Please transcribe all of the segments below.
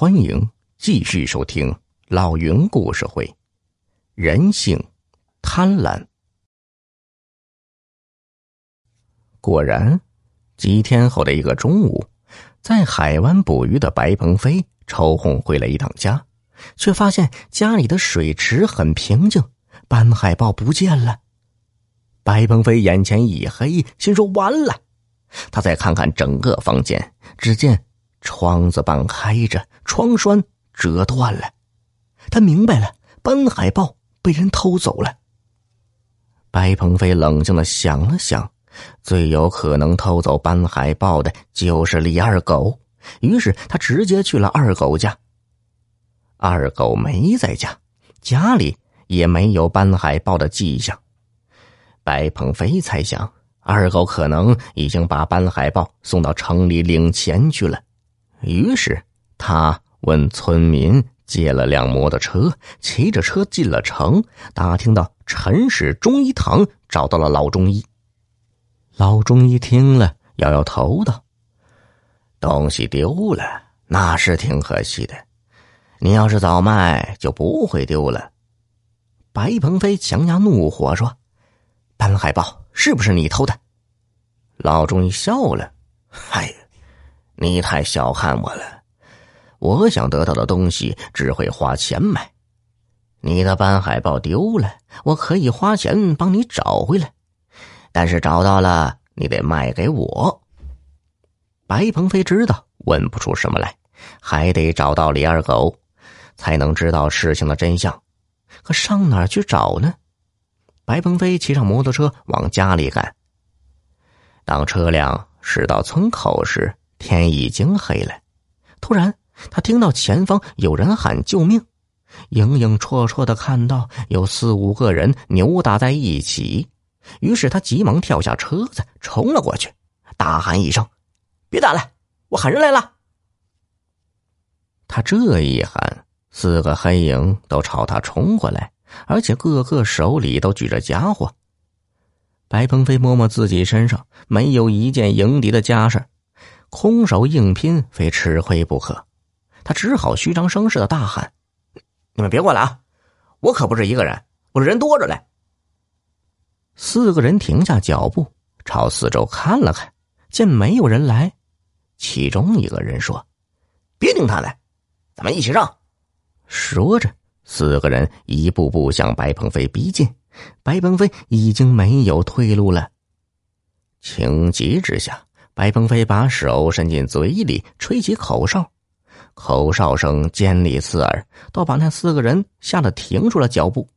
欢迎继续收听老云故事会。人性贪婪。果然，几天后的一个中午，在海湾捕鱼的白鹏飞抽空回了一趟家，却发现家里的水池很平静，斑海豹不见了。白鹏飞眼前一黑，心说完了。他再看看整个房间，只见。窗子半开着，窗栓折断了。他明白了，斑海豹被人偷走了。白鹏飞冷静的想了想，最有可能偷走斑海豹的就是李二狗。于是他直接去了二狗家。二狗没在家，家里也没有斑海豹的迹象。白鹏飞猜想，二狗可能已经把斑海豹送到城里领钱去了。于是他问村民借了辆摩托车，骑着车进了城，打听到陈氏中医堂找到了老中医。老中医听了，摇摇头道：“东西丢了，那是挺可惜的。你要是早卖，就不会丢了。”白鹏飞强压怒火说：“斑海豹是不是你偷的？”老中医笑了：“嗨。”你太小看我了，我想得到的东西只会花钱买。你的斑海豹丢了，我可以花钱帮你找回来，但是找到了，你得卖给我。白鹏飞知道问不出什么来，还得找到李二狗，才能知道事情的真相。可上哪儿去找呢？白鹏飞骑上摩托车往家里赶。当车辆驶到村口时，天已经黑了，突然他听到前方有人喊救命，影影绰绰的看到有四五个人扭打在一起，于是他急忙跳下车子冲了过去，大喊一声：“别打了，我喊人来了！”他这一喊，四个黑影都朝他冲过来，而且个个手里都举着家伙。白鹏飞摸摸自己身上，没有一件迎敌的家事。空手硬拼，非吃亏不可。他只好虚张声势的大喊：“你们别过来啊！我可不是一个人，我人多着嘞。”四个人停下脚步，朝四周看了看，见没有人来，其中一个人说：“别盯他了，咱们一起上。”说着，四个人一步步向白鹏飞逼近。白鹏飞已经没有退路了，情急之下。白鹏飞把手伸进嘴里，吹起口哨，口哨声尖利刺耳，倒把那四个人吓得停住了脚步。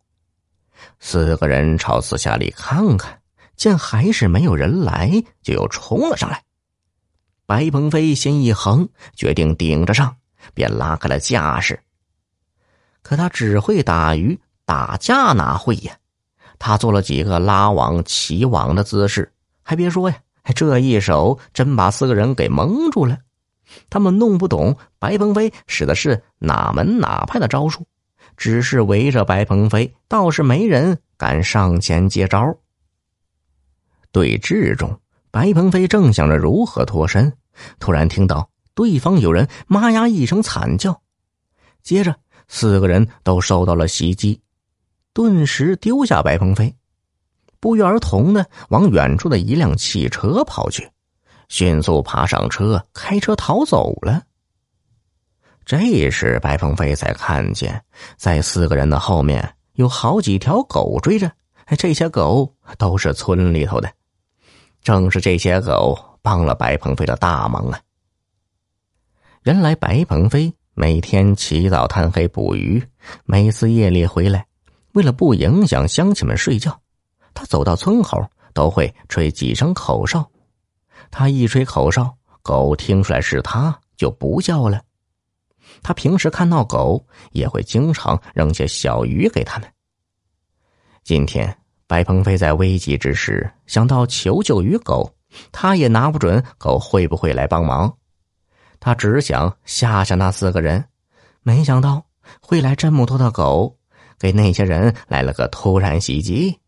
四个人朝四下里看看，见还是没有人来，就又冲了上来。白鹏飞心一横，决定顶着上，便拉开了架势。可他只会打鱼，打架哪会呀？他做了几个拉网、起网的姿势，还别说呀。这一手真把四个人给蒙住了，他们弄不懂白鹏飞使的是哪门哪派的招数，只是围着白鹏飞，倒是没人敢上前接招。对峙中，白鹏飞正想着如何脱身，突然听到对方有人“妈呀”一声惨叫，接着四个人都受到了袭击，顿时丢下白鹏飞。不约而同的往远处的一辆汽车跑去，迅速爬上车，开车逃走了。这时，白鹏飞才看见，在四个人的后面有好几条狗追着，这些狗都是村里头的，正是这些狗帮了白鹏飞的大忙啊！原来，白鹏飞每天起早贪黑捕鱼，每次夜里回来，为了不影响乡亲们睡觉。他走到村口，都会吹几声口哨。他一吹口哨，狗听出来是他，就不叫了。他平时看到狗，也会经常扔些小鱼给他们。今天，白鹏飞在危急之时想到求救于狗，他也拿不准狗会不会来帮忙。他只想吓吓那四个人，没想到会来这么多的狗，给那些人来了个突然袭击。